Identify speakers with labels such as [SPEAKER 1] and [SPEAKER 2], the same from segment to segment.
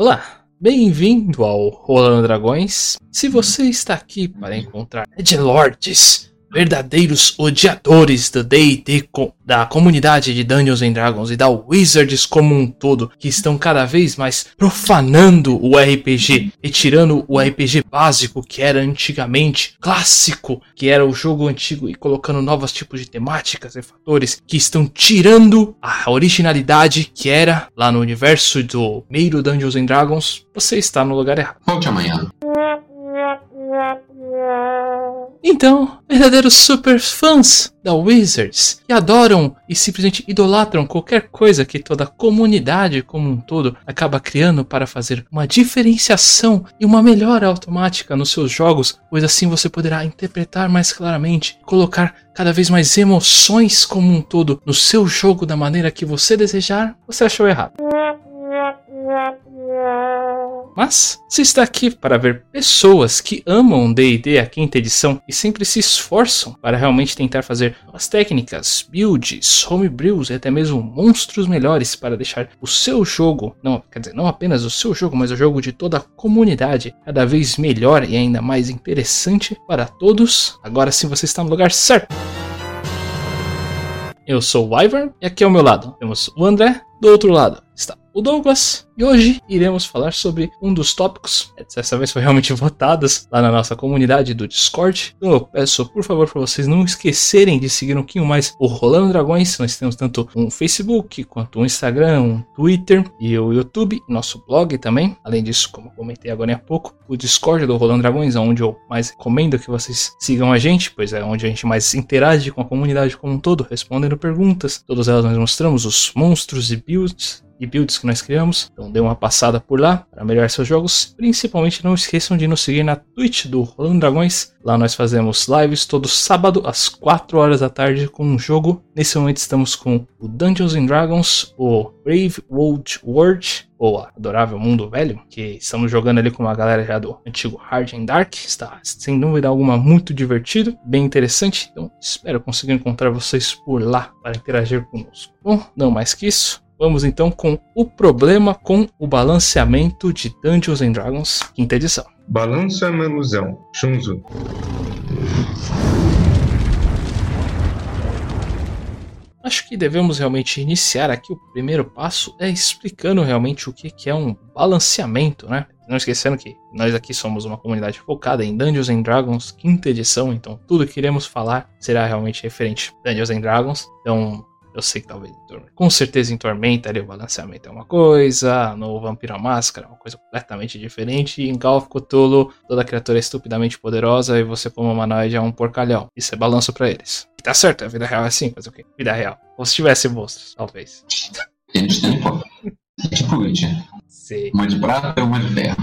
[SPEAKER 1] Olá, bem-vindo ao Rolando Dragões. Se você está aqui para encontrar Edgelords, verdadeiros odiadores do D&D, da comunidade de Dungeons and Dragons e da Wizards como um todo, que estão cada vez mais profanando o RPG, retirando o RPG básico que era antigamente clássico, que era o jogo antigo e colocando novos tipos de temáticas e fatores que estão tirando a originalidade que era lá no universo do meio Dungeons and Dragons, você está no lugar errado.
[SPEAKER 2] Volte amanhã.
[SPEAKER 1] Então, verdadeiros super fãs da Wizards, que adoram e simplesmente idolatram qualquer coisa que toda a comunidade como um todo acaba criando para fazer uma diferenciação e uma melhora automática nos seus jogos, pois assim você poderá interpretar mais claramente, colocar cada vez mais emoções como um todo no seu jogo da maneira que você desejar, você achou errado. Mas se está aqui para ver pessoas que amam D&D a quinta edição e sempre se esforçam para realmente tentar fazer as técnicas, builds, homebrews e até mesmo monstros melhores para deixar o seu jogo, não, quer dizer, não apenas o seu jogo, mas o jogo de toda a comunidade cada vez melhor e ainda mais interessante para todos, agora sim você está no lugar certo. Eu sou o Ivar e aqui ao meu lado temos o André, do outro lado está o Douglas. E hoje iremos falar sobre um dos tópicos, dessa vez foi realmente votadas lá na nossa comunidade do Discord. Então eu peço, por favor, para vocês não esquecerem de seguir um pouquinho mais o Rolando Dragões. Nós temos tanto um Facebook, quanto um Instagram, um Twitter e o YouTube, nosso blog também. Além disso, como comentei agora há pouco, o Discord do Rolando Dragões, é onde eu mais recomendo que vocês sigam a gente, pois é onde a gente mais interage com a comunidade como um todo, respondendo perguntas. Todas elas nós mostramos os monstros e builds e builds que nós criamos. Então dê uma passada por lá para melhorar seus jogos. Principalmente não esqueçam de nos seguir na Twitch do Rolando Dragões. Lá nós fazemos lives todo sábado às 4 horas da tarde com um jogo. Nesse momento estamos com o Dungeons and Dragons, o Brave World World, ou Adorável Mundo Velho, que estamos jogando ali com uma galera já do antigo Hard and Dark. Está sem dúvida alguma muito divertido, bem interessante. Então espero conseguir encontrar vocês por lá para interagir conosco. Bom, não mais que isso. Vamos então com o problema com o balanceamento de Dungeons and Dragons, quinta edição.
[SPEAKER 3] Balanço é uma ilusão. Shunzu.
[SPEAKER 1] Acho que devemos realmente iniciar aqui. O primeiro passo é explicando realmente o que é um balanceamento, né? Não esquecendo que nós aqui somos uma comunidade focada em Dungeons and Dragons, quinta edição, então tudo que iremos falar será realmente referente a Dungeons and Dragons. Então, eu sei que talvez com certeza em Tormenta ali o balanceamento é uma coisa, no Vampiro Máscara é uma coisa completamente diferente, e em Call of Cthulhu toda criatura é estupidamente poderosa e você como humanoide é um porcalhão. Isso é balanço para eles. E tá certo, a vida real é assim, mas o que? Vida real. Ou se tivesse monstros, talvez.
[SPEAKER 2] Eles têm. É tipo Witcher.
[SPEAKER 1] Sim.
[SPEAKER 2] Uma de prata e uma de ferro.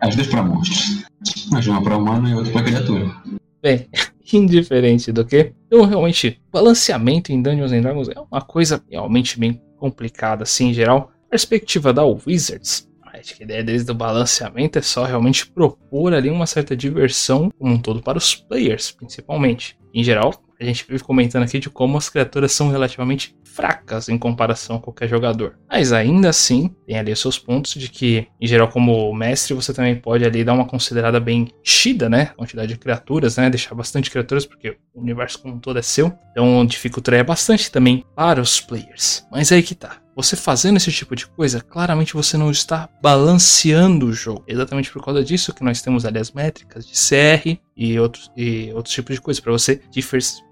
[SPEAKER 2] As duas pra monstros. Mas uma pra humano e outra pra criatura.
[SPEAKER 1] Bem, indiferente do que. Então, realmente, balanceamento em Dungeons and Dragons é uma coisa realmente bem complicada, assim, em geral. Perspectiva da Wizards, acho que a ideia deles do balanceamento é só realmente propor ali uma certa diversão como um todo para os players, principalmente. Em geral, a gente vive comentando aqui de como as criaturas são relativamente fracas em comparação a qualquer jogador. Mas ainda assim, tem ali os seus pontos de que, em geral, como mestre, você também pode ali dar uma considerada bem enchida, né? Quantidade de criaturas, né? Deixar bastante criaturas, porque o universo como um todo é seu. Então dificultaria bastante também para os players. Mas aí que tá. Você fazendo esse tipo de coisa, claramente você não está balanceando o jogo. Exatamente por causa disso que nós temos ali as métricas de CR e outros, e outros tipos de coisas para você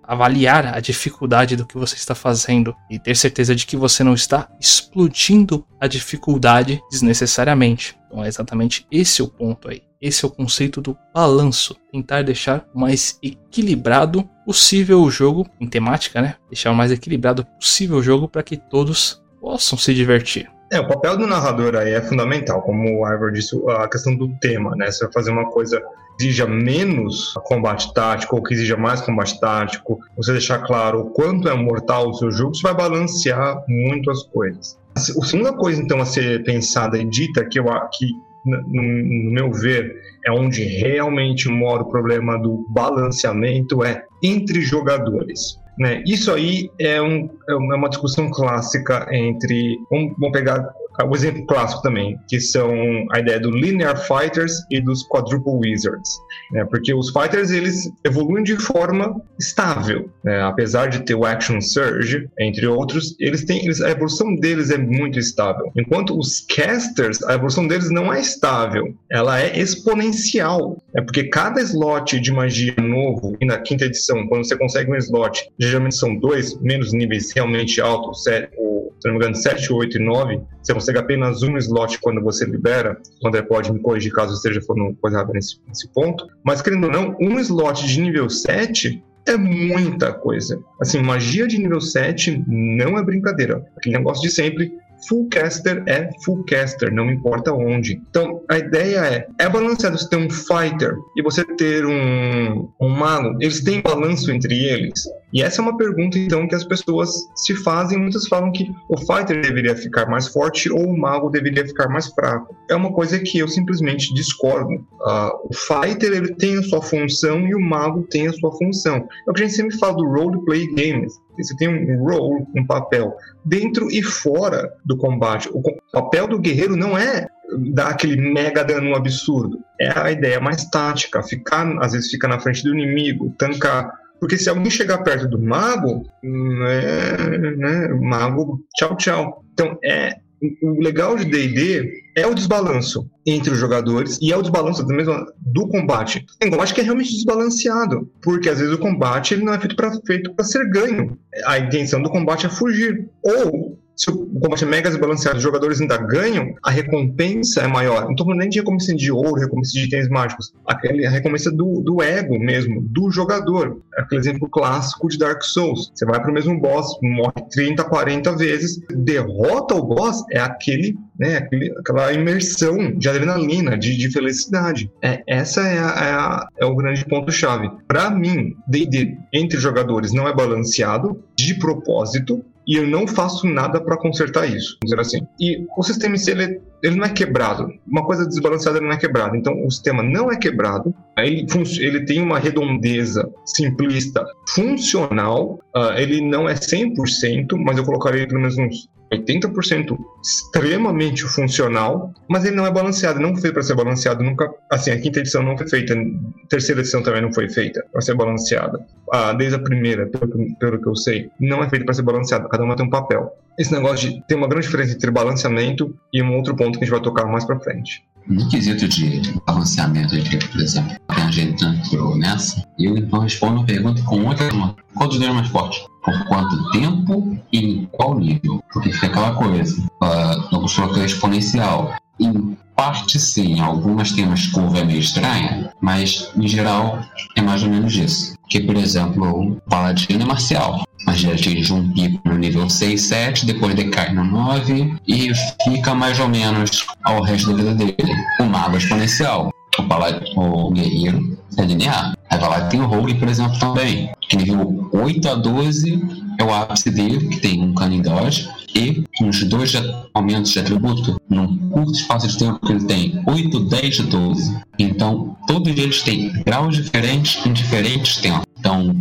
[SPEAKER 1] avaliar a dificuldade do que você está fazendo e ter certeza de que você não está explodindo a dificuldade desnecessariamente. Então é exatamente esse o ponto aí. Esse é o conceito do balanço. Tentar deixar o mais equilibrado possível o jogo, em temática, né? Deixar o mais equilibrado possível o jogo para que todos possam se divertir.
[SPEAKER 3] É, o papel do narrador aí é fundamental, como o Ivor disse, a questão do tema, né? Você vai fazer uma coisa que exija menos combate tático ou que exija mais combate tático, você deixar claro o quanto é mortal o seu jogo, você vai balancear muito as coisas. A segunda coisa, então, a ser pensada e dita, que, eu, que no meu ver, é onde realmente mora o problema do balanceamento, é entre jogadores. Né? Isso aí é, um, é uma discussão clássica entre. Vamos, vamos pegar o exemplo clássico também, que são a ideia do Linear Fighters e dos Quadruple Wizards. Né? Porque os Fighters eles evoluem de forma estável. Né? Apesar de ter o Action Surge, entre outros, eles têm, eles, a evolução deles é muito estável. Enquanto os Casters, a evolução deles não é estável, ela é exponencial. É porque cada slot de magia novo, e na quinta edição, quando você consegue um slot, geralmente são dois, menos níveis realmente altos, o, se não me engano, 7, 8 e 9, você consegue apenas um slot quando você libera. O André pode me corrigir caso eu esteja falando coisa errada nesse, nesse ponto. Mas, querendo ou não, um slot de nível 7 é muita coisa. Assim, magia de nível 7 não é brincadeira. Aquele negócio de sempre, full caster é full caster, não importa onde. Então, a ideia é, é balanceado você ter um fighter e você ter um, um mago, eles têm balanço entre eles. E essa é uma pergunta, então, que as pessoas se fazem. Muitas falam que o fighter deveria ficar mais forte ou o mago deveria ficar mais fraco. É uma coisa que eu simplesmente discordo. Uh, o fighter ele tem a sua função e o mago tem a sua função. É o que a gente sempre fala do roleplay games. Você tem um role, um papel, dentro e fora do combate. O papel do guerreiro não é dar aquele mega dano absurdo. É a ideia mais tática, ficar, às vezes fica na frente do inimigo, tancar porque se alguém chegar perto do mago, é, né, mago, tchau, tchau. Então, é o legal de D&D é o desbalanço entre os jogadores e é o desbalanço do mesmo do combate. Tem combate que é realmente desbalanceado, porque às vezes o combate ele não é feito para feito para ser ganho. A intenção do combate é fugir. Ou se o combate é mega desbalanceado os jogadores ainda ganham, a recompensa é maior. Não estou falando nem de recompensa de ouro, recompensa de itens mágicos. Aquele, a recompensa do, do ego mesmo, do jogador. É aquele exemplo clássico de Dark Souls. Você vai para o mesmo boss, morre 30, 40 vezes, derrota o boss, é aquele, né, aquele, aquela imersão de adrenalina, de, de felicidade. É, essa é, a, é, a, é o grande ponto-chave. Para mim, D&D entre jogadores não é balanceado de propósito, e eu não faço nada para consertar isso, vamos dizer assim. E o sistema em si, ele, ele não é quebrado. Uma coisa desbalanceada não é quebrada. Então, o sistema não é quebrado, ele, ele tem uma redondeza simplista funcional, uh, ele não é 100%, mas eu colocaria pelo menos uns 80% extremamente funcional, mas ele não é balanceado, não foi para ser balanceado nunca. Assim, a quinta edição não foi feita, a terceira edição também não foi feita para ser balanceada. Ah, desde a primeira, pelo, pelo que eu sei, não é feita para ser balanceada, cada uma tem um papel. Esse negócio de tem uma grande diferença entre balanceamento e um outro ponto que a gente vai tocar mais para frente.
[SPEAKER 4] No quesito de balanceamento, por exemplo, a gente entrou nessa, eu então respondo a pergunta com outra Qual dos dois é mais forte? Por quanto tempo e em qual nível? Porque fica aquela coisa, uh, no construtor exponencial. Em parte sim, algumas têm uma curva meio estranha, mas em geral é mais ou menos isso. Que, por exemplo, o Paladino é marcial mas já atinge um pico no nível 6, 7, depois decai no 9 e fica mais ou menos ao resto da vida dele. O mago exponencial, o, palad... o guerreiro é linear. Aí vai lá tem o rogue, por exemplo, também. Que nível 8 a 12 é o ápice dele, que tem um cunning dodge e uns dois aumentos de atributo num curto espaço de tempo que ele tem 8, 10 e 12. Então, todos eles têm graus diferentes em diferentes tempos. Então,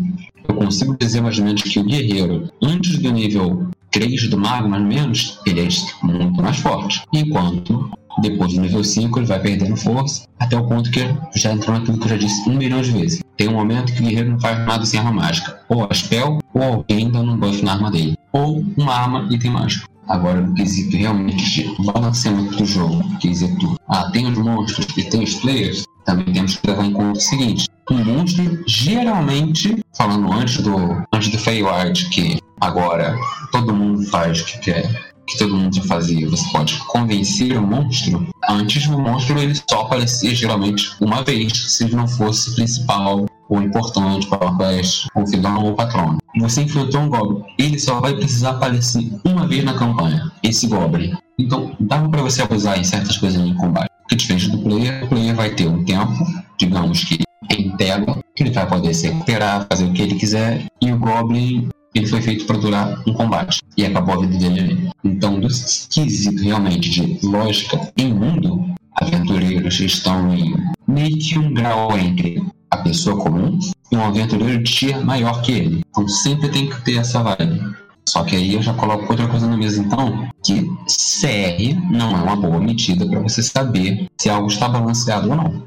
[SPEAKER 4] eu consigo dizer mais ou menos que o guerreiro, antes do nível 3 do mago, mais ou menos, ele é muito mais forte. Enquanto depois do nível 5 ele vai perdendo força, até o ponto que já entrou naquilo que eu já disse um milhão de vezes. Tem um momento que o guerreiro não faz nada sem arma mágica. Ou a spell, ou alguém dando um buff na arma dele. Ou uma arma e item mágico. Agora, no quesito realmente balanceamento do jogo, quesito, ah, tem os monstros e tem os players, também temos que levar em conta o seguinte: um monstro, geralmente, falando antes do, antes do Feywild, que agora todo mundo faz o que quer, que todo mundo já fazia, você pode convencer o monstro. Antes o monstro ele só aparecia geralmente uma vez, se ele não fosse principal ou importante para o quest, ou vilão ou patrono. Você infiltrou um Goblin, ele só vai precisar aparecer uma vez na campanha, esse Goblin. Então, dá para você abusar em certas coisas em combate. Porque diferente do player, o player vai ter um tempo, digamos que em tela, que ele vai poder se recuperar, fazer o que ele quiser, e o Goblin ele foi feito para durar um combate e acabou a vida dele ali. Então, do esquisito realmente de lógica em mundo, aventureiros estão em meio que um grau entre a pessoa comum e um aventureiro de tier maior que ele. Então sempre tem que ter essa vibe. Só que aí eu já coloco outra coisa na mesa, então, que CR não é uma boa medida para você saber se algo está balanceado ou não.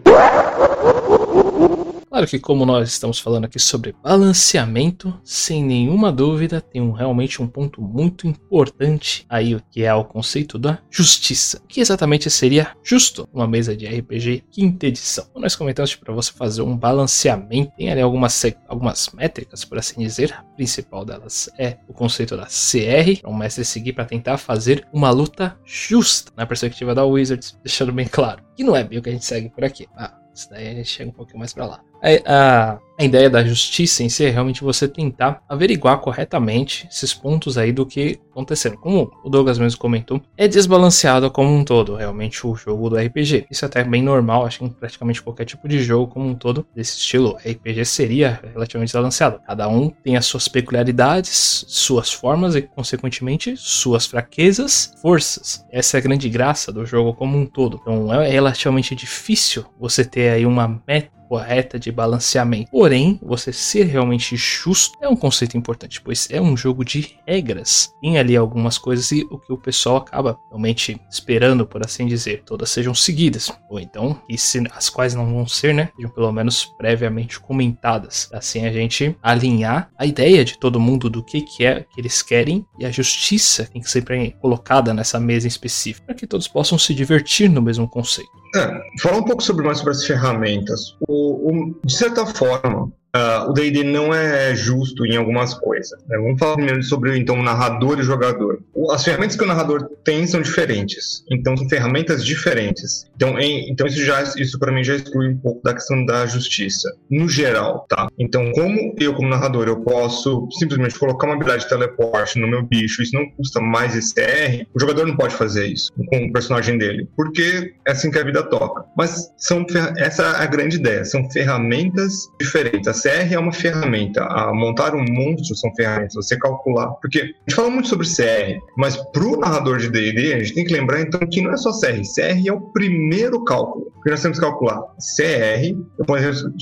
[SPEAKER 1] Claro que, como nós estamos falando aqui sobre balanceamento, sem nenhuma dúvida, tem um, realmente um ponto muito importante aí, que é o conceito da justiça. O que exatamente seria justo uma mesa de RPG quinta edição? Como nós comentamos para você fazer um balanceamento, tem ali algumas, algumas métricas, por assim dizer. A principal delas é o conceito da CR, para o mestre seguir para tentar fazer uma luta justa na perspectiva da Wizards, deixando bem claro que não é bem o que a gente segue por aqui. Ah, isso daí a gente chega um pouquinho mais para lá. A, a, a, ideia da justiça em si é realmente você tentar averiguar corretamente esses pontos aí do que aconteceram. Como o Douglas mesmo comentou, é desbalanceado como um todo, realmente, o jogo do RPG. Isso é até bem normal, acho que em praticamente qualquer tipo de jogo como um todo desse estilo, RPG seria relativamente desbalanceado. Cada um tem as suas peculiaridades, suas formas e, consequentemente, suas fraquezas, forças. Essa é a grande graça do jogo como um todo. Então é relativamente difícil você ter aí uma meta correta de balanceamento. Porém, você ser realmente justo é um conceito importante, pois é um jogo de regras. Tem ali algumas coisas e o que o pessoal acaba realmente esperando, por assim dizer, todas sejam seguidas, ou então, e se as quais não vão ser, né, sejam pelo menos previamente comentadas. Assim a gente alinhar a ideia de todo mundo do que, que é que eles querem e a justiça tem que ser colocada nessa mesa em específico, para que todos possam se divertir no mesmo conceito.
[SPEAKER 3] É, falar um pouco sobre mais sobre as ferramentas. O, o, de certa forma, Uh, o D&D não é justo em algumas coisas. Né? Vamos falar primeiro sobre então o narrador e o jogador. As ferramentas que o narrador tem são diferentes, então são ferramentas diferentes. Então, em, então isso já isso para mim já exclui um pouco da questão da justiça no geral, tá? Então, como eu como narrador eu posso simplesmente colocar uma habilidade de teleporte no meu bicho, isso não custa mais STR, o jogador não pode fazer isso com o personagem dele, porque é assim que a vida toca. Mas são essa é a grande ideia, são ferramentas diferentes CR é uma ferramenta, a montar um monstro são ferramentas, você calcular. Porque a gente fala muito sobre CR, mas para o narrador de DD, a gente tem que lembrar então que não é só CR, CR é o primeiro cálculo. Porque nós temos que calcular CR, eu posso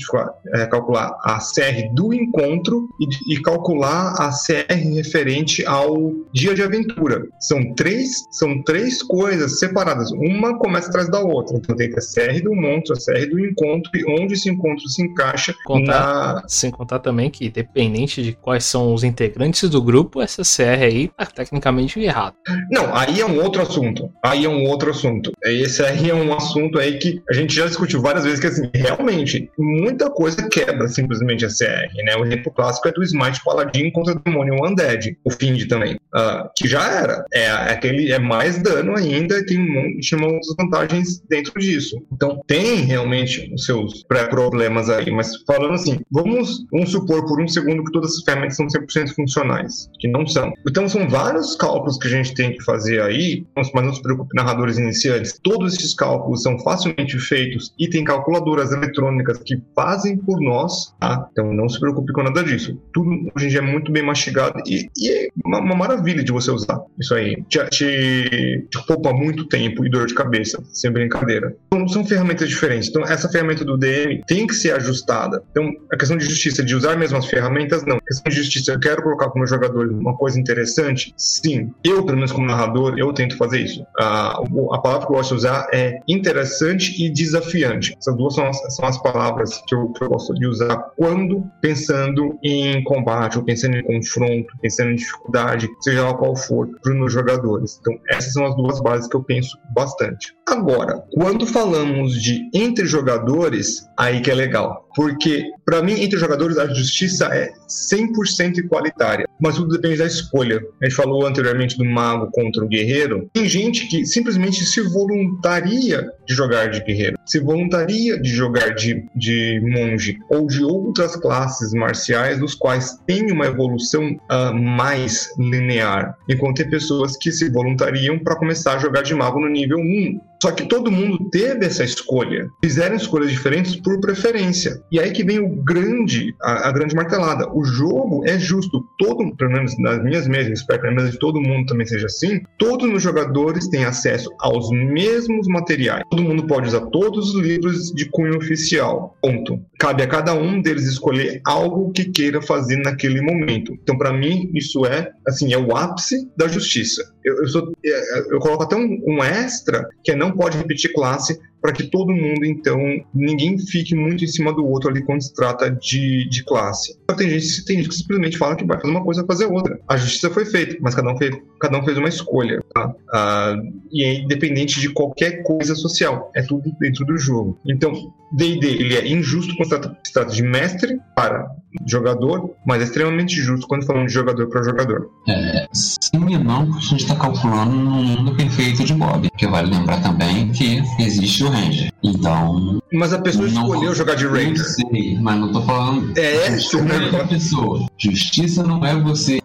[SPEAKER 3] é, calcular a CR do encontro e, e calcular a CR referente ao dia de aventura. São três, são três coisas separadas, uma começa atrás da outra. Então tem que a CR do monstro, a CR do encontro e onde esse encontro se encaixa
[SPEAKER 1] Contar. na sem contar também que, dependente de quais são os integrantes do grupo, essa CR aí tá tecnicamente errada.
[SPEAKER 3] Não, aí é um outro assunto. Aí é um outro assunto. Esse aí é um assunto aí que a gente já discutiu várias vezes que, assim, realmente, muita coisa quebra simplesmente a CR, né? O exemplo clássico é do Smite Paladin contra o Demônio Undead, o Find também, uh, que já era. É, aquele, é mais dano ainda e tem um monte de outras vantagens dentro disso. Então, tem realmente os seus pré-problemas aí, mas falando assim, Vamos, vamos supor por um segundo que todas as ferramentas são 100% funcionais, que não são. Então são vários cálculos que a gente tem que fazer aí, mas não se preocupe, narradores iniciantes. Todos esses cálculos são facilmente feitos e tem calculadoras eletrônicas que fazem por nós, tá? Então não se preocupe com nada disso. Tudo hoje em dia é muito bem mastigado e, e é uma, uma, maravilha de você usar isso aí. Te, te, te, poupa muito tempo e dor de cabeça, sem brincadeira. São ferramentas diferentes. Então essa ferramenta do DM tem que ser ajustada. Então a questão de justiça de usar mesmo as ferramentas, não. A questão de justiça, eu quero colocar como jogador uma coisa interessante? Sim. Eu, pelo menos como narrador, eu tento fazer isso. A, a palavra que eu gosto de usar é interessante e desafiante. Essas duas são as, são as palavras que eu, que eu gosto de usar quando pensando em combate, ou pensando em confronto, pensando em dificuldade, seja lá qual for, para os meus jogadores. Então, essas são as duas bases que eu penso bastante. Agora, quando falamos de entre jogadores, aí que é legal. Porque, para mim, entre jogadores, a justiça é 100% igualitária. Mas tudo depende da escolha. A gente falou anteriormente do mago contra o guerreiro. Tem gente que simplesmente se voluntaria de jogar de guerreiro, se voluntaria de jogar de, de monge ou de outras classes marciais, dos quais tem uma evolução uh, mais linear. Enquanto tem pessoas que se voluntariam para começar a jogar de mago no nível 1 Só que todo mundo teve essa escolha. Fizeram escolhas diferentes por preferência. E aí que vem o grande, a, a grande martelada. O jogo é justo. Todo, pelo menos nas minhas mesas, espero que na mesa de todo mundo também seja assim. Todos os jogadores têm acesso aos mesmos materiais. Todo mundo pode usar todos os livros de cunho oficial. Ponto. Cabe a cada um deles escolher algo que queira fazer naquele momento. Então, para mim, isso é assim, é o ápice da justiça. Eu, eu, sou, é, eu coloco até um, um extra que é não pode repetir classe para que todo mundo, então, ninguém fique muito em cima do outro ali quando se trata de, de classe. Então, tem gente, tem gente que simplesmente fala que vai fazer uma coisa fazer outra. A justiça foi feita, mas cada um fez, cada um fez uma escolha, tá? Ah, e é independente de qualquer coisa social. É tudo dentro do jogo. Então, D&D, ele é injusto quando se trata de mestre para jogador, mas é extremamente justo quando falamos de jogador para jogador.
[SPEAKER 4] É, sim e não, a gente está calculando no mundo perfeito de Bob. Que vale lembrar também que existe o Ranger. Então.
[SPEAKER 3] Mas a pessoa não, escolheu jogar de Ranger.
[SPEAKER 4] Sei, mas não tô falando.
[SPEAKER 3] É,
[SPEAKER 4] escolher a pessoa. Justiça não é você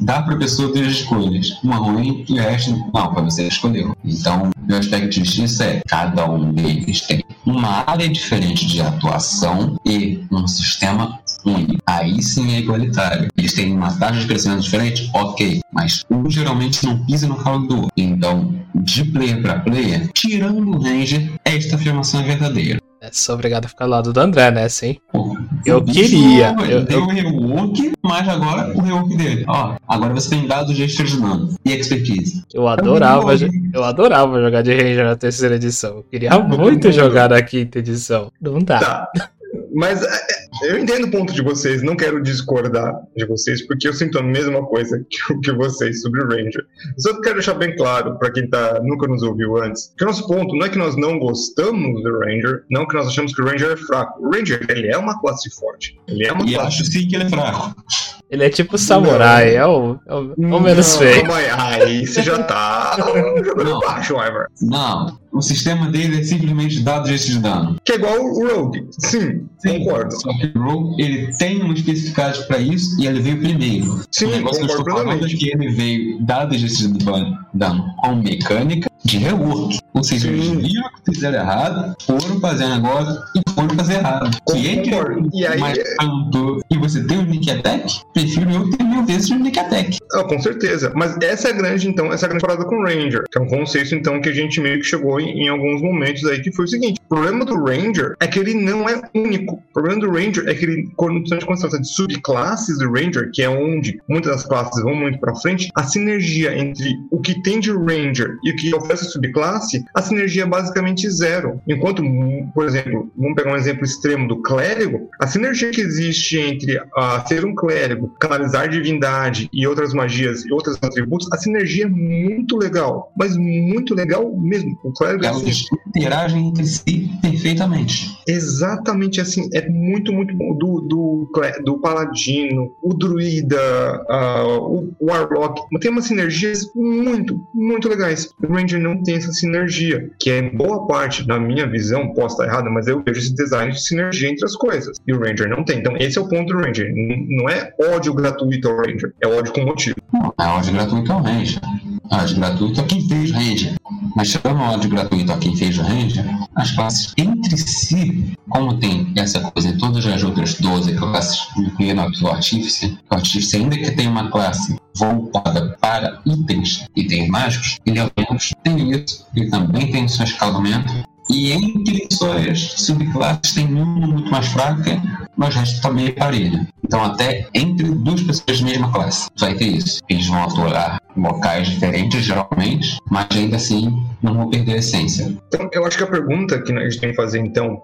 [SPEAKER 4] dar para a pessoa ter escolhas. Uma ruim e o resto não, para você escolheu. Então, o aspecto de justiça é cada um deles tem uma área diferente de atuação e um sistema único. Aí sim é igualitário. Eles têm uma taxa de crescimento diferente, ok, mas um geralmente não pisa no calo do outro. Então, de player para player, tirando o Ranger, esta afirmação é verdadeira.
[SPEAKER 1] É só obrigado a ficar ao lado do André, né? Sim. Eu queria.
[SPEAKER 4] Eu, deu o rework, mas agora o rework dele. Ó, agora você tem dados de dano e expertise.
[SPEAKER 1] Eu adorava, eu adorava jogar de Ranger na terceira edição. Eu queria muito jogar na quinta edição. Não dá. Tá.
[SPEAKER 3] Mas é, é, eu entendo o ponto de vocês, não quero discordar de vocês, porque eu sinto a mesma coisa que, que vocês sobre o Ranger. Só quero deixar bem claro para quem tá, nunca nos ouviu antes, que o nosso ponto não é que nós não gostamos do Ranger, não que nós achamos que o Ranger é fraco. O Ranger, ele é uma classe forte. Ele é uma
[SPEAKER 4] e
[SPEAKER 3] classe...
[SPEAKER 4] acho sim que ele é fraco.
[SPEAKER 1] Ele é tipo samurai, é o, é o, é o menos feio.
[SPEAKER 3] Aí, você já tá jogando baixo, Ivar.
[SPEAKER 4] Não, o sistema dele é simplesmente dados de dano.
[SPEAKER 3] Que é igual o Rogue. Sim, Sim concordo.
[SPEAKER 4] Só que o Rogue, ele tem uma especificidade pra isso e ele veio primeiro.
[SPEAKER 3] Sim, o negócio que eu estou falando é
[SPEAKER 4] que ele veio dados de dano com mecânica de rework. Ou seja, eles viram que fizeram errado, foram fazer negócio e foram fazer errado. Se entre
[SPEAKER 3] e aí... mais
[SPEAKER 4] tanto e você tem o Nick Attack, prefiro eu ter mil vezes o Nick Attack.
[SPEAKER 3] Ah, com certeza. Mas essa é a grande, então, essa é a grande parada com o Ranger, que é um conceito, então, que a gente meio que chegou em, em alguns momentos aí, que foi o seguinte: o problema do Ranger é que ele não é único. O problema do Ranger é que ele, quando, se trata de subclasses do Ranger, que é onde muitas das classes vão muito pra frente, a sinergia entre o que tem de Ranger e o que oferece subclasse, a sinergia é basicamente zero. Enquanto, por exemplo, vamos pegar um exemplo extremo do clérigo, a sinergia que existe entre uh, ser um clérigo, canalizar divindade e outras magias e outros atributos, a sinergia é muito legal, mas muito legal mesmo. O clérigo é
[SPEAKER 4] assim. interagem entre si perfeitamente.
[SPEAKER 3] Exatamente assim, é muito, muito bom. Do, do, do paladino, o druida, uh, o warlock, tem umas sinergias muito, muito legais. O ranger não tem essa sinergia, que é boa parte, na minha visão, posso estar errada, mas eu vejo esse design de sinergia entre as coisas. E o Ranger não tem. Então, esse é o ponto do Ranger. Não é ódio gratuito ao Ranger, é ódio com motivo.
[SPEAKER 4] Não, é ódio gratuito ao Ranger. É ódio gratuito a quem fez Ranger. Mas chegando ao ódio gratuito a quem fez o as classes entre si, como tem essa coisa em todas as outras 12 classes, incluindo o Artífice, o Artífice ainda que tem uma classe voltada para itens, itens mágicos, ele ao menos tem isso, ele também tem seu escalamento, e entre suas subclasses tem uma muito mais fraca, mas o resto tá meio parelho. Então até entre duas pessoas da mesma classe vai ter isso. Eles vão atuar em locais diferentes, geralmente, mas ainda assim não vão perder a essência.
[SPEAKER 3] Então eu acho que a pergunta que a gente tem que fazer então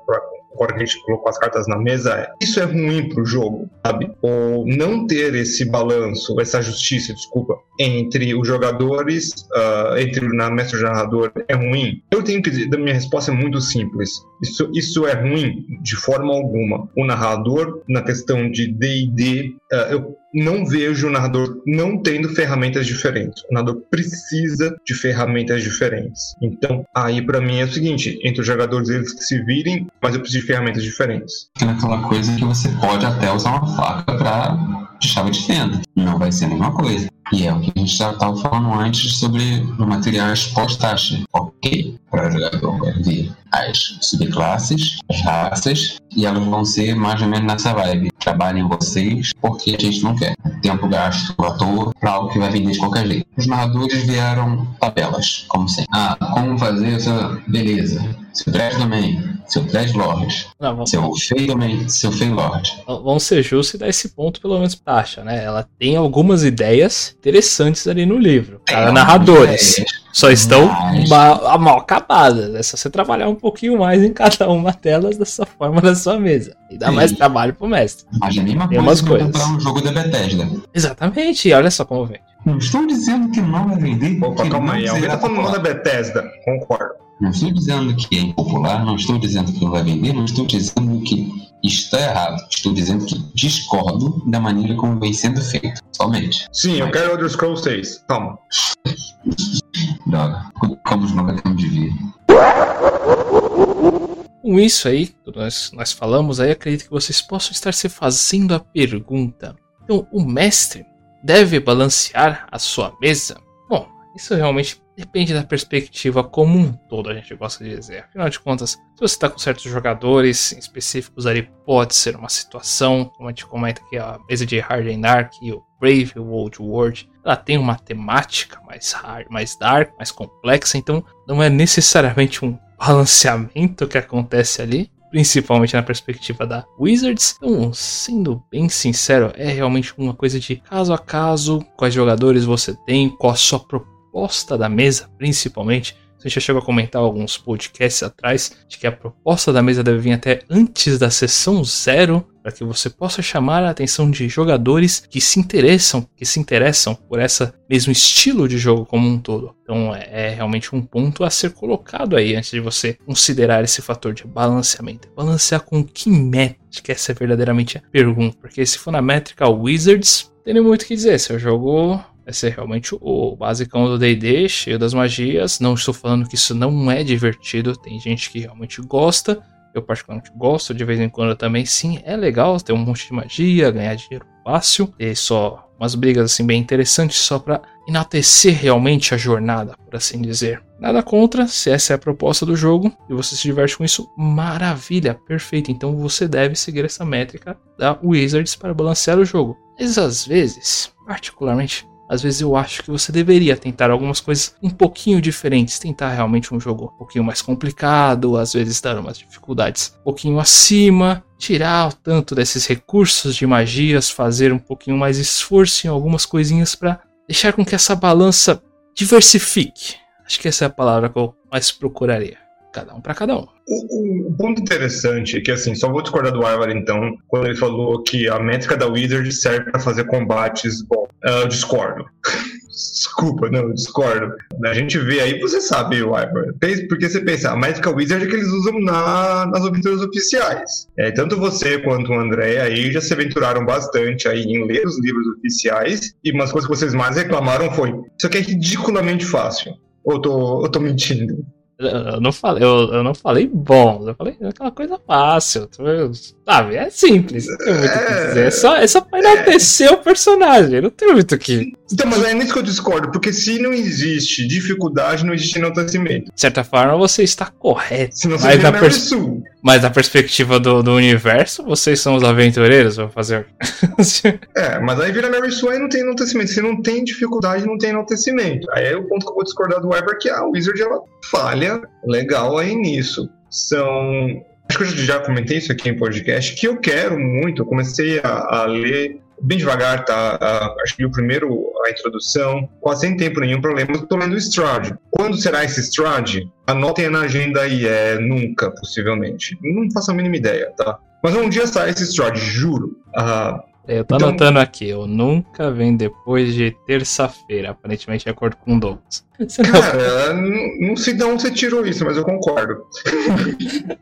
[SPEAKER 3] para que a gente colocou as cartas na mesa, é, isso é ruim pro jogo, sabe? Ou não ter esse balanço, essa justiça, desculpa, entre os jogadores, uh, entre na mestre narrador, é ruim? Eu tenho que dizer, minha resposta é muito simples. Isso, isso é ruim de forma alguma. O narrador, na questão de D&D, eu não vejo o narrador não tendo ferramentas diferentes. O narrador precisa de ferramentas diferentes. Então, aí para mim é o seguinte: entre os jogadores eles que se virem, mas eu preciso de ferramentas diferentes.
[SPEAKER 4] É aquela coisa que você pode até usar uma faca para chave de fenda. Não vai ser a mesma coisa. E é o que a gente já estava falando antes sobre materiais pós-taxa. Ok, para o jogador vir as subclasses, as raças, e elas vão ser mais ou menos nessa vibe. Trabalhem vocês, porque a gente não quer. Tempo gasto à toa para algo que vai vender de qualquer jeito. Os narradores vieram tabelas, como sempre. Ah, como fazer essa. Beleza. Seu Dread Domain, seu Dread Lord,
[SPEAKER 1] Não, vamos,
[SPEAKER 4] seu Fey Domain, seu Fey Lord.
[SPEAKER 1] vamos ser justos e dar esse ponto pelo menos pra taxa, né? Ela tem algumas ideias interessantes ali no livro.
[SPEAKER 4] Tem algumas
[SPEAKER 1] narradores.
[SPEAKER 4] ideias,
[SPEAKER 1] Só estão
[SPEAKER 4] Mas-
[SPEAKER 1] mal, mal acabadas. É só você trabalhar um pouquinho mais em cada uma delas dessa forma da sua mesa. E dá
[SPEAKER 4] Sim.
[SPEAKER 1] mais trabalho pro mestre.
[SPEAKER 4] Mas é a mesma
[SPEAKER 1] Tem
[SPEAKER 4] coisa que comprar um jogo da Bethesda.
[SPEAKER 1] Exatamente, e olha só como vem.
[SPEAKER 4] Não estou dizendo que não vai vender.
[SPEAKER 3] Opa,
[SPEAKER 4] que
[SPEAKER 3] calma aí. Alguém
[SPEAKER 4] será
[SPEAKER 3] tá falando da Bethesda. Concordo.
[SPEAKER 4] Não estou dizendo que é impopular, não estou dizendo que não vai vender, não estou dizendo que está errado. Estou dizendo que discordo da maneira como vem sendo feito. Somente.
[SPEAKER 3] Sim, eu quero Elder Scrolls 6. Calma.
[SPEAKER 4] Droga. Como os nunca temos de vir.
[SPEAKER 1] Com isso aí, que nós, nós falamos aí, acredito que vocês possam estar se fazendo a pergunta. Então, o mestre deve balancear a sua mesa? Bom, isso realmente depende da perspectiva como um todo, a gente gosta de dizer. Afinal de contas, se você está com certos jogadores específicos ali, pode ser uma situação, como a gente comenta aqui, a mesa de Hard and Dark e o Brave Old World, ela tem uma temática mais hard, mais dark, mais complexa, então não é necessariamente um balanceamento que acontece ali, principalmente na perspectiva da Wizards. Então, sendo bem sincero, é realmente uma coisa de caso a caso, quais jogadores você tem, qual a sua proposta da mesa, principalmente. A gente já chegou a comentar alguns podcasts atrás de que a proposta da mesa deve vir até antes da sessão zero, para que você possa chamar a atenção de jogadores que se interessam, que se interessam por esse mesmo estilo de jogo como um todo. Então é, é realmente um ponto a ser colocado aí antes de você considerar esse fator de balanceamento. Balancear com que métrica? Que essa é verdadeiramente a pergunta, porque se for na métrica Wizards, tem muito o que dizer. Seu jogo vai ser realmente o basicão do D&D, cheio das magias. Não estou falando que isso não é divertido, tem gente que realmente gosta. Eu particularmente gosto, de vez em quando também sim, é legal ter um monte de magia, ganhar dinheiro fácil, e só umas brigas assim bem interessantes só para enaltecer realmente a jornada, por assim dizer. Nada contra, se essa é a proposta do jogo e você se diverte com isso, maravilha, perfeito. Então você deve seguir essa métrica da Wizards para balancear o jogo. Mas às vezes, particularmente, às vezes eu acho que você deveria tentar algumas coisas um pouquinho diferentes, tentar realmente um jogo um pouquinho mais complicado, às vezes dar umas dificuldades um pouquinho acima, tirar o tanto desses recursos de magias, fazer um pouquinho mais esforço em algumas coisinhas para deixar com que essa balança diversifique. Acho que essa é a palavra que eu mais procuraria. Cada um para cada um.
[SPEAKER 3] O, o- ponto interessante é que, assim, só vou discordar do Ivar, então, quando ele falou que a métrica da Wizard serve para fazer combates. Bom, ah, eu discordo. Desculpa, não, eu discordo. A gente vê aí, você sabe, o Ivar. Porque você pensa, a métrica Wizard é que eles usam na- nas aventuras oficiais. É, tanto você quanto o André aí já se aventuraram bastante aí em ler os livros oficiais. E umas coisas que vocês mais reclamaram foi: Isso aqui é ridiculamente fácil. Ou tô, eu tô mentindo?
[SPEAKER 1] Eu não falei, eu, eu não falei bom, eu falei aquela coisa fácil. Sabe, é simples, não tem muito o que dizer. É só, é só pra enaltecer o personagem, não tem muito o que.
[SPEAKER 3] Então, mas é nisso que eu discordo, porque se não existe dificuldade, não existe enaltecimento.
[SPEAKER 1] De certa forma, você está correto.
[SPEAKER 3] Senão você
[SPEAKER 1] Mas
[SPEAKER 3] Mary
[SPEAKER 1] pers-. Mas da perspectiva do, do universo, vocês são os aventureiros, vou fazer.
[SPEAKER 3] É, mas aí vira Mary Sue e não tem enaltecimento. Se não tem dificuldade, não tem enaltecimento. Aí é o ponto que eu vou discordar do Weber, que a Wizard ela falha legal aí nisso. São. Acho que eu já comentei isso aqui em podcast, que eu quero muito. Eu comecei a, a ler bem devagar, tá? A- acho que o primeiro, a introdução, quase sem tempo nenhum eu tô lendo o Strade. Quando será esse Strade? Anotem na agenda aí, é nunca, possivelmente. Não faço a mínima ideia, tá? Mas um dia sai esse Strade, juro. Ah,
[SPEAKER 1] Eu tô
[SPEAKER 3] Então-
[SPEAKER 1] anotando aqui, eu nunca vem depois de terça-feira, aparentemente de acordo com o Douglas.
[SPEAKER 3] Cara, não, não sei de onde você tirou isso, mas eu concordo.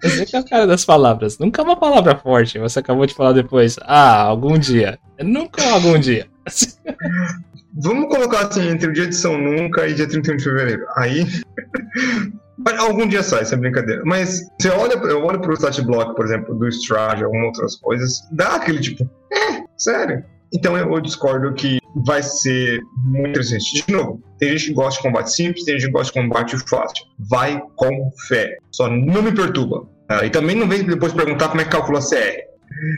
[SPEAKER 1] Você que é o cara das palavras. Nunca é uma palavra forte. Você acabou de falar depois. Ah, algum dia. Nunca é algum dia.
[SPEAKER 3] Vamos colocar assim, entre o dia de São Nunca e dia 31 de fevereiro. Aí. Algum dia sai, essa é brincadeira. Mas você olha, eu olho pro stat block, por exemplo, do Strade, algumas outras coisas, dá aquele tipo, é, sério. Então eu discordo que vai ser muito interessante. De novo, tem gente que gosta de combate simples, tem gente que gosta de combate fácil. Vai com fé. Só não me perturba. Ah, e também não vem depois perguntar como é que calcula CR.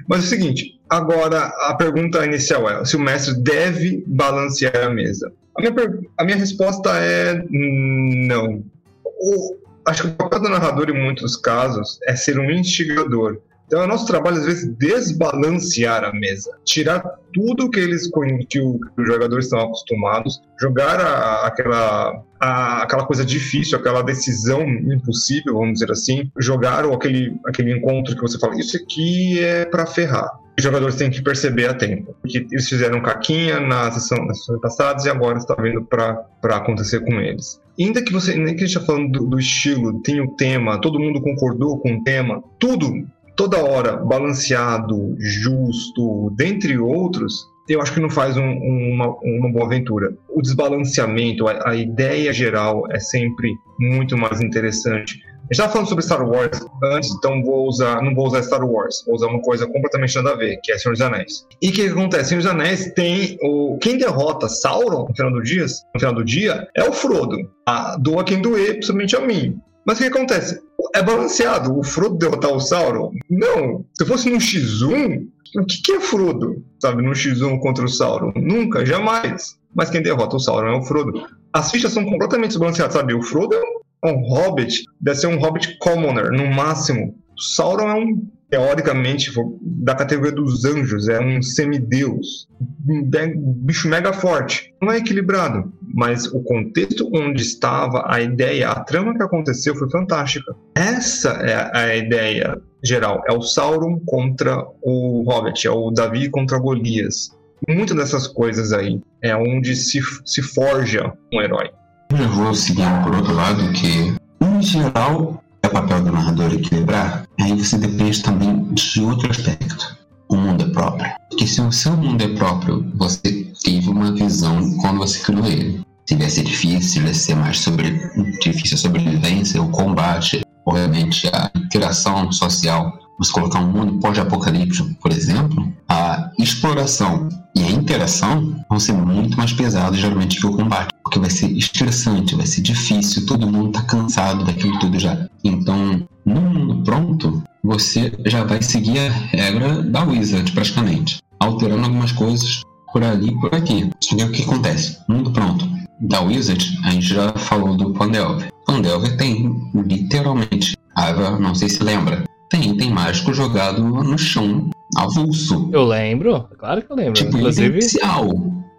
[SPEAKER 3] Mas é o seguinte, agora a pergunta inicial é se o mestre deve balancear a mesa. A minha, a minha resposta é não. O, acho que o papel do narrador, em muitos casos, é ser um instigador. Então, é nosso trabalho, às vezes, desbalancear a mesa. Tirar tudo que eles que, os jogadores estão acostumados, jogar a, aquela, a, aquela coisa difícil, aquela decisão impossível, vamos dizer assim, jogar aquele, aquele encontro que você fala, isso aqui é para ferrar os jogadores têm que perceber a tempo. Porque eles fizeram caquinha nas sessões, nas sessões passadas e agora está vindo para acontecer com eles. ainda que você, nem que a gente está falando do, do, estilo, tem o tema, todo mundo concordou com o tema, tudo toda hora balanceado, justo, dentre outros, eu acho que não faz um, uma, uma boa aventura. O desbalanceamento, a, a, ideia geral é sempre muito mais interessante. A gente estava falando sobre Star Wars antes, então vou usar, não vou usar Star Wars, vou usar uma coisa completamente nada a ver, que é Senhor dos Anéis. E o que, acontece? Senhor dos Anéis tem o. Quem derrota Sauron no final do dia, no final do dia é o Frodo. A, doa quem doer, principalmente a mim. Mas o que acontece? É balanceado. O Frodo derrotar o Sauron? Não. Se fosse no X1, o que, é Frodo? Sabe, no X1 contra o Sauron? Nunca, jamais. Mas quem derrota o Sauron é o Frodo. As fichas são completamente desbalanceadas, sabe? O Frodo é um hobbit, deve ser um hobbit commoner, no máximo. Sauron é um teoricamente, da categoria dos anjos, é um semideus, um bicho mega forte. Não é equilibrado, mas o contexto onde estava, a ideia, a trama que aconteceu foi fantástica. Essa é a ideia geral, é o Sauron contra o Hobbit, é o Davi contra Golias. Muitas dessas coisas aí é onde se, se forja um herói.
[SPEAKER 4] Eu vou seguir por outro lado que, em geral, é o papel do narrador equilibrar, aí você depende também de outro aspecto. O mundo é próprio. Porque se o seu mundo é próprio, você teve uma visão quando você criou ele. Se vai ser difícil, vai ser mais sobre, difícil a sobrevivência, o combate, obviamente a interação social. Você colocar um mundo pós-apocalíptico, por exemplo, a exploração e a interação vão ser muito mais pesados geralmente que o combate porque vai ser estressante, vai ser difícil, todo mundo tá cansado daquilo tudo já. Então, no mundo pronto, você já vai seguir a regra da Wizard, praticamente, alterando algumas coisas por ali e por aqui. Só que o que acontece? Mundo pronto. Da Wizard, a gente já falou do Pandelver. Pandelver tem, literalmente, Ava, não sei se lembra, tem, tem mágico jogado no chão, avulso.
[SPEAKER 1] Eu lembro, claro que eu lembro.
[SPEAKER 4] Tipo, Inclusive... inicial.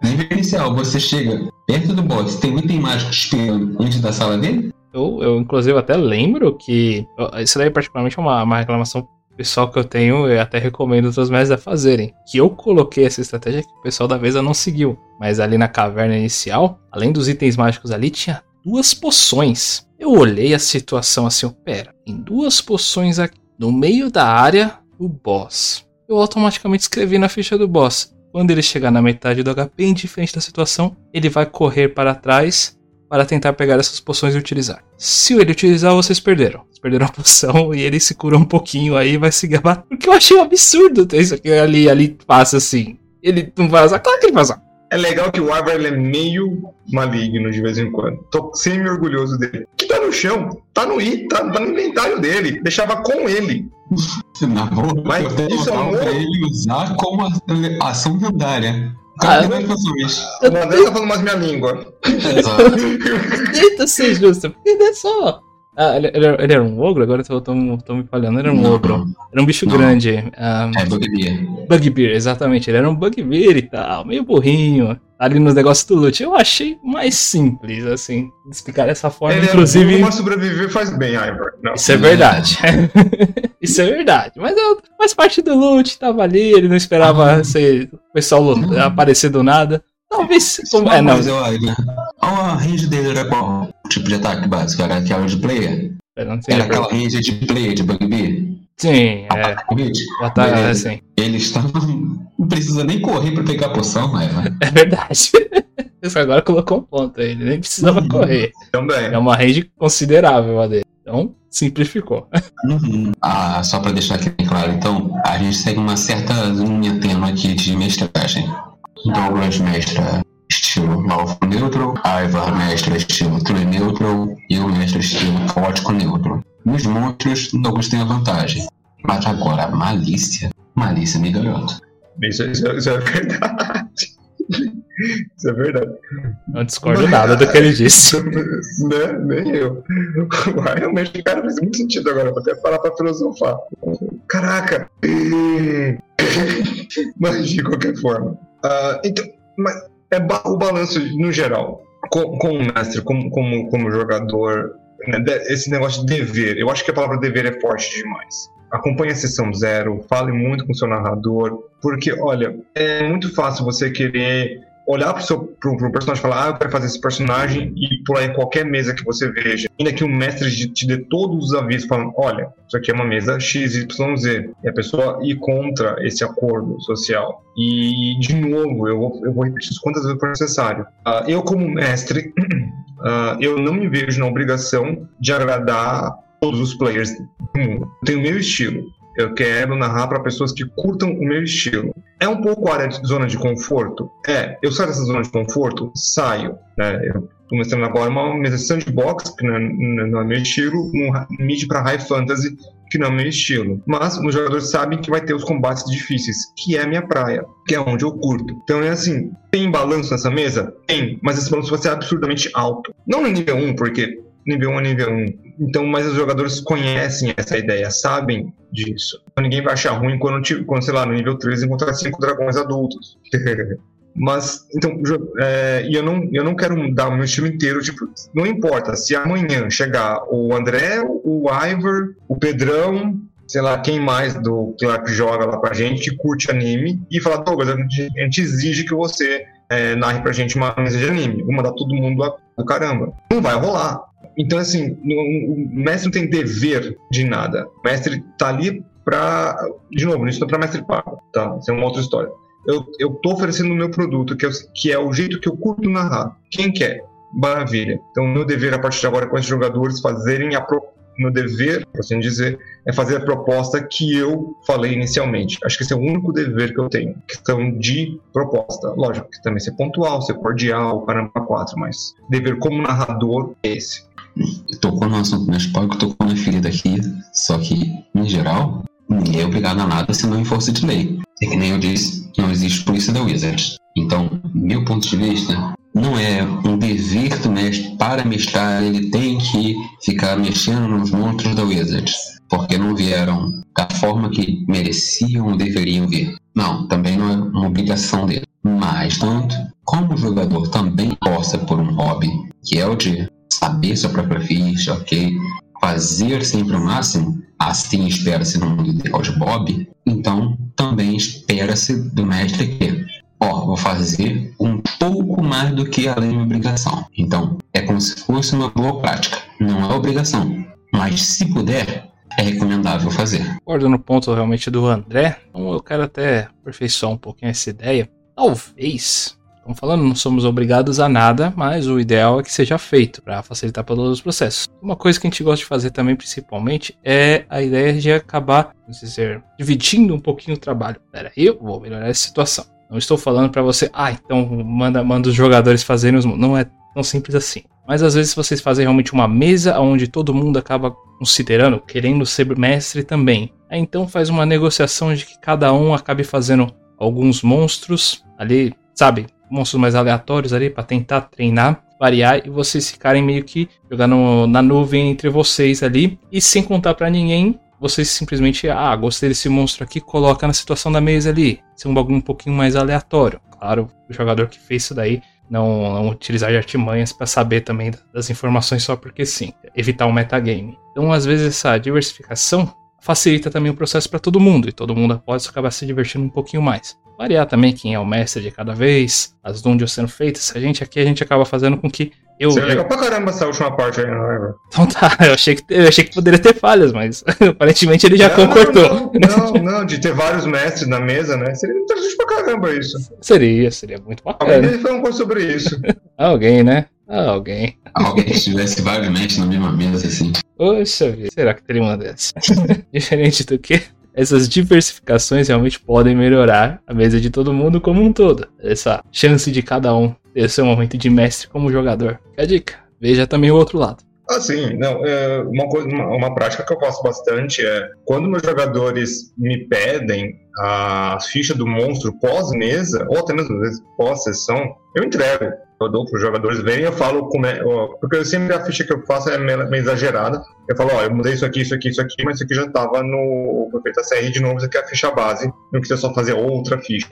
[SPEAKER 4] Nível inicial, você chega perto do boss, tem um item mágico esperando antes da sala dele?
[SPEAKER 1] Eu, eu, inclusive, até lembro que. Isso daí, particularmente, é uma, uma reclamação pessoal que eu tenho e até recomendo outros mestres a fazerem. Que eu coloquei essa estratégia que o pessoal da Veza não seguiu. Mas ali na caverna inicial, além dos itens mágicos ali, tinha duas poções. Eu olhei a situação assim, eu, pera, tem duas poções aqui no meio da área do boss. Eu automaticamente escrevi na ficha do boss. Quando ele chegar na metade do HP, indiferente da situação, ele vai correr para trás para tentar pegar essas poções e utilizar. Se ele utilizar, vocês perderam. Vocês perderam a poção e ele se cura um pouquinho aí vai se gabar. Porque eu achei um absurdo ter isso aqui ali, ali passa assim. Ele não vai usar? Claro que ele vai usar.
[SPEAKER 3] É legal que o Arvar é meio maligno de vez em quando. Tô semi orgulhoso dele. Que tá no chão, tá no i, tá, tá no inventário dele. Deixava com ele.
[SPEAKER 4] Na boa, Mas eu isso é um... pra ele usar como ação lendária.
[SPEAKER 3] Ah, não é isso. O André tá falando mais minha língua.
[SPEAKER 1] Tenta ser justo, não é só. Ah, ele, ele, ele, era um ogro? Agora eu tô, tô, tô me falhando. Ele era um não, ogro. Era um bicho não. grande. Um,
[SPEAKER 4] ah, é Bugbear.
[SPEAKER 1] Bugbear, exatamente. Ele era um Bugbear e tal, meio burrinho. Ali nos negócios do loot. Eu achei mais simples, assim, de explicar dessa forma. Ele é inclusive.
[SPEAKER 3] Uma sobreviver faz bem, Ivor.
[SPEAKER 1] Isso é verdade. Isso é verdade. Mas eu, faz parte do loot, tava ali, ele não esperava ah. ser, o pessoal aparecer do nada. Talvez.
[SPEAKER 4] Como, é, não. Mas eu, a range dele era qual? Tipo de ataque básico? Era aquela de player? Era aquela range de player de Bugbear?
[SPEAKER 1] Sim, é.
[SPEAKER 4] O ataque, é assim. Ele estava. Não precisa nem correr pra pegar a poção, mas.
[SPEAKER 1] É verdade. Isso agora colocou um ponto aí. Ele nem precisava uhum. correr.
[SPEAKER 3] Também.
[SPEAKER 1] É uma range considerável a dele. Então, simplificou.
[SPEAKER 4] Uhum. Ah, só pra deixar aqui bem claro, então, a gente segue uma certa linha tênue aqui de mestragem. Douglas mestra estilo Malfo neutro, Ivar mestra estilo True neutro e o mestre estilo Caótico neutro. Nos monstros, Douglas tem a vantagem. Mas agora, a malícia, malícia me garoto.
[SPEAKER 3] Isso, isso, isso é verdade. Isso é verdade.
[SPEAKER 1] Não discordo nada do que ele disse.
[SPEAKER 3] né? Nem eu. Realmente, cara, faz muito sentido agora. Vou até parar pra filosofar. Caraca! Mas de qualquer forma. Ah, então, mas é o balanço no geral. Com, como mestre, como, como, como jogador, né, esse negócio de dever. Eu acho que a palavra dever é forte demais. Acompanhe a sessão zero, fale muito com o seu narrador, porque, olha, é muito fácil você querer olhar pro, pro personagem e falar, ah, eu quero fazer esse personagem e pular em qualquer mesa que você veja. Ainda que o mestre te dê todos os avisos falando, olha, isso aqui é uma mesa XYZ. E a pessoa ir contra esse acordo social. E, de novo, eu vou, eu vou repetir isso quantas vezes for necessário. Ah, eu, como mestre, ah, eu não me vejo na obrigação de agradar todos os players do mundo. Eu tenho o meu estilo. Eu quero narrar para pessoas que curtam o meu estilo. É um pouco área de zona de conforto? É. Eu saio dessa zona de conforto? Saio. Né? Eu tô mostrando agora uma mesa sandbox, que não é, não é meu estilo, um mid para high fantasy, que não é meu estilo. Mas os jogadores sabem que vai ter os combates difíceis, que é a minha praia, que é onde eu curto. Então é assim, tem balanço nessa mesa? Tem, mas esse balanço vai ser absurdamente alto. Não no nível 1, porque nível 1 é nível 1. Então, mas os jogadores conhecem essa ideia, sabem disso. Então, ninguém vai achar ruim quando, quando sei lá, no nível 3 encontrar cinco dragões adultos. Mas, então, é, e eu não, eu não quero dar o meu estilo inteiro, tipo, não importa se amanhã chegar o André, o Ivor, o Pedrão, sei lá, quem mais do que joga lá pra gente, curte anime, e falar, Douglas, a a gente exige que você é, narre pra gente uma mesa de anime. Vou mandar todo mundo lá do caramba. Não vai rolar. Então, assim, o mestre não tem dever de nada. O mestre tá ali pra. De novo, isso não é pra mestre pago, tá? Isso é uma outra história. Eu, eu tô oferecendo o meu produto, que é, que é o jeito que eu curto narrar. Quem quer? Maravilha. Então, meu dever a partir de agora com esses jogadores fazerem a pro... meu dever, por assim dizer, é fazer a proposta que eu falei inicialmente. Acho que esse é o único dever que eu tenho. Questão de proposta. Lógico que também ser pontual, ser cordial, caramba, quatro, mas dever como narrador é esse.
[SPEAKER 4] Tocou no assunto mais que tocou na ferida aqui, só que, em geral, ninguém é obrigado a nada se não em força de lei. É que nem eu disse, não existe polícia da Wizards. Então, meu ponto de vista, não é um dever do mestre para mestrar, ele tem que ficar mexendo nos monstros da Wizards, porque não vieram da forma que mereciam ou deveriam vir. Não, também não é uma obrigação dele. Mas, tanto, como o jogador também possa por um hobby, que é o de saber sua própria ficha, ok? Fazer sempre o máximo, assim espera-se no mundo de Bob, então também espera-se do mestre que, ó, vou fazer um pouco mais do que além da obrigação. Então, é como se fosse uma boa prática, não é obrigação, mas se puder, é recomendável fazer.
[SPEAKER 1] Concordo no ponto realmente do André, então eu quero até aperfeiçoar um pouquinho essa ideia. Talvez, estamos falando, não somos obrigados a nada, mas o ideal é que seja feito para facilitar todos os processos. Uma coisa que a gente gosta de fazer também, principalmente, é a ideia de acabar, vamos dizer, dividindo um pouquinho o trabalho. Pera aí, eu vou melhorar essa situação. Não estou falando para você, ah, então manda, manda os jogadores fazerem os. Não é tão simples assim. Mas às vezes vocês fazem realmente uma mesa onde todo mundo acaba considerando, querendo ser mestre também. Aí então faz uma negociação de que cada um acabe fazendo alguns monstros ali, sabe? Monstros mais aleatórios ali para tentar treinar, variar e vocês ficarem meio que jogando na nuvem entre vocês ali e sem contar para ninguém. Vocês simplesmente, ah, gostei desse monstro aqui, coloca na situação da mesa ali. Isso é um bagulho um pouquinho mais aleatório. Claro, o jogador que fez isso daí não, não utilizar de artimanhas para saber também das informações só porque sim, evitar o metagame. Então, às vezes, essa diversificação facilita também o processo para todo mundo e todo mundo pode acabar se divertindo um pouquinho mais. Variar também quem é o mestre de cada vez, as dungeons sendo feitas. A gente aqui a gente acaba fazendo com que eu.
[SPEAKER 3] Você é legal pra caramba essa última parte aí, não é,
[SPEAKER 1] Então tá, eu achei que, eu achei que poderia ter falhas, mas aparentemente ele já
[SPEAKER 3] não,
[SPEAKER 1] concordou.
[SPEAKER 3] Não, não, não, de ter vários mestres na mesa, né? Seria interessante pra caramba isso.
[SPEAKER 1] Seria, seria muito
[SPEAKER 3] Alguém
[SPEAKER 1] bacana.
[SPEAKER 3] deve falar um pouco sobre isso.
[SPEAKER 1] Alguém, né? Alguém.
[SPEAKER 4] Alguém que estivesse vagamente na mesma mesa, assim.
[SPEAKER 1] Poxa vida, será que teria uma dessas? Diferente do que? Essas diversificações realmente podem melhorar a mesa de todo mundo como um todo. Essa chance de cada um ter seu momento de mestre como jogador. Fica a dica. Veja também o outro lado.
[SPEAKER 3] Ah, sim, não, é, uma, coisa, uma, uma prática que eu faço bastante é quando meus jogadores me pedem a ficha do monstro pós-mesa, ou até mesmo pós-sessão, eu entrego. Eu dou para os jogadores verem eu falo como é. Porque sempre a ficha que eu faço é meio, exagerada. Eu falo, ó, eu mudei isso aqui, isso aqui, isso aqui, mas isso aqui já estava no. Foi feita a CR de novo, isso aqui é a ficha base. Não precisa só fazer outra ficha.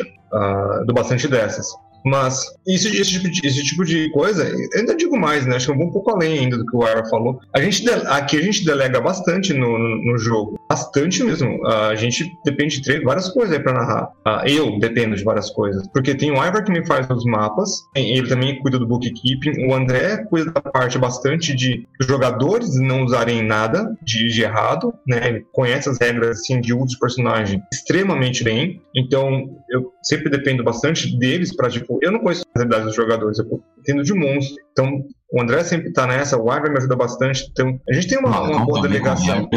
[SPEAKER 3] Dou bastante dessas. Mas esse, tipo de, esse tipo de coisa, eu ainda digo mais, né? Acho que eu vou um pouco além ainda do que o Ira falou. A gente aqui a gente delega bastante no, no, jogo. Bastante mesmo. A gente depende de várias coisas aí pra narrar. Ah, eu dependo de várias coisas. Porque tem o Ivar que me faz os mapas, ele também cuida do bookkeeping. O André cuida da parte bastante de jogadores não usarem nada de, de errado, né? Ele conhece as regras assim, de uso de personagem extremamente bem. Então, eu sempre dependo bastante deles para tipo, eu não conheço as habilidades dos jogadores, eu entendo de monstro. Então, o André sempre tá nessa, o Ivar me ajuda bastante. Então, a gente tem uma, uma boa delegação.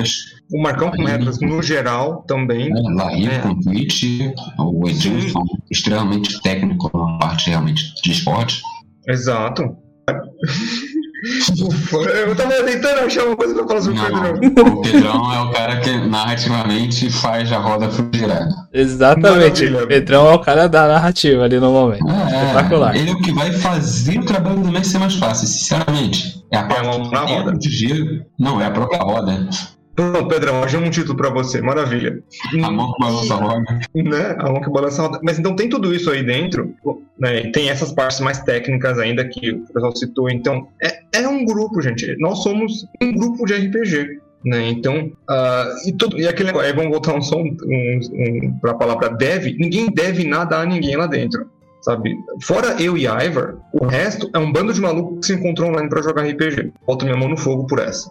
[SPEAKER 3] O Marcão com regras no geral também.
[SPEAKER 4] Laí
[SPEAKER 3] É.
[SPEAKER 4] Twitch, o Edil
[SPEAKER 3] Sim.
[SPEAKER 4] são extremamente técnico na parte realmente de esporte.
[SPEAKER 3] Exato. Eu tava tentando achar uma coisa pra falar sobre o
[SPEAKER 4] Não,
[SPEAKER 3] Pedrão.
[SPEAKER 4] o Pedrão é o cara que narrativamente faz a roda fluir.
[SPEAKER 1] Exatamente.
[SPEAKER 3] Maravilha.
[SPEAKER 1] Pedrão é o cara da narrativa ali no momento. Espetacular.
[SPEAKER 4] É, ele é o que vai fazer o trabalho do mestre ser mais fácil, sinceramente. É a parte
[SPEAKER 3] na
[SPEAKER 4] que
[SPEAKER 3] roda.
[SPEAKER 4] de giro. Não, é a própria roda.
[SPEAKER 3] Pronto, Pedrão, achei um título pra você, maravilha.
[SPEAKER 4] A mão que balança a roda.
[SPEAKER 3] né? A mão que balança a roda. Mas então tem tudo isso aí dentro, né? Tem essas partes mais técnicas ainda que o pessoal citou. Então, é, é um grupo, gente. Nós somos um grupo de RPG. Né? Então, ah, e, tudo, e aquele negócio, aí vamos voltar um som um, um, para a palavra deve. Ninguém deve nada a ninguém lá dentro, sabe? Fora eu e Ivar, o resto é um bando de maluco que se encontrou online para jogar RPG. Boto minha mão no fogo por essa.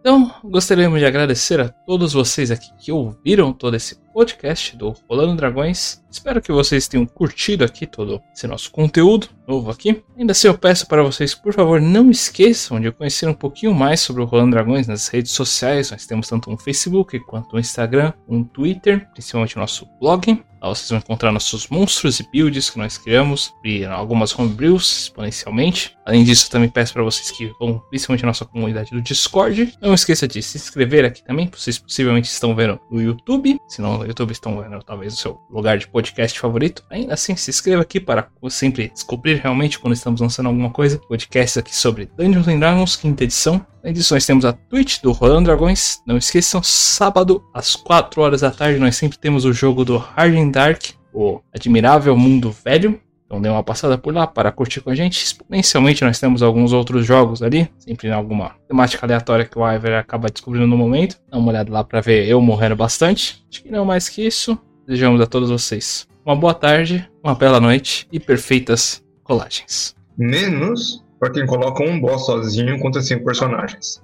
[SPEAKER 1] Então, gostaríamos de agradecer a todos vocês aqui que ouviram todo esse podcast do Rolando Dragões. Espero que vocês tenham curtido aqui todo esse nosso conteúdo novo aqui. Ainda assim, eu peço para vocês, por favor, não esqueçam de conhecer um pouquinho mais sobre o Rolando Dragões nas redes sociais. Nós temos tanto um Facebook quanto um Instagram, um Twitter, principalmente nosso blog. Lá vocês vão encontrar nossos monstros e builds que nós criamos e algumas homebrews exponencialmente. Além disso, também peço para vocês que vão principalmente nossa comunidade do Discord. Não esqueça de se inscrever aqui também. Vocês possivelmente estão vendo no YouTube. Se não no YouTube, estão vendo talvez o seu lugar de podcast favorito. Ainda assim, se inscreva aqui para sempre descobrir realmente quando estamos lançando alguma coisa. Podcast aqui sobre Dungeons and Dragons, quinta edição. Disso, nós temos a Twitch do Rolando Dragões. Não esqueçam, sábado às 4 horas da tarde, nós sempre temos o jogo do Hard and Dark, o Admirável Mundo Velho. Então dê uma passada por lá para curtir com a gente. Exponencialmente nós temos alguns outros jogos ali, sempre em alguma temática aleatória que o Iver acaba descobrindo no momento. Dá uma olhada lá para ver eu morrendo bastante. Acho que não mais que isso. Desejamos a todos vocês uma boa tarde, uma bela noite e perfeitas colagens.
[SPEAKER 3] Menos para quem coloca um boss sozinho contra cinco personagens.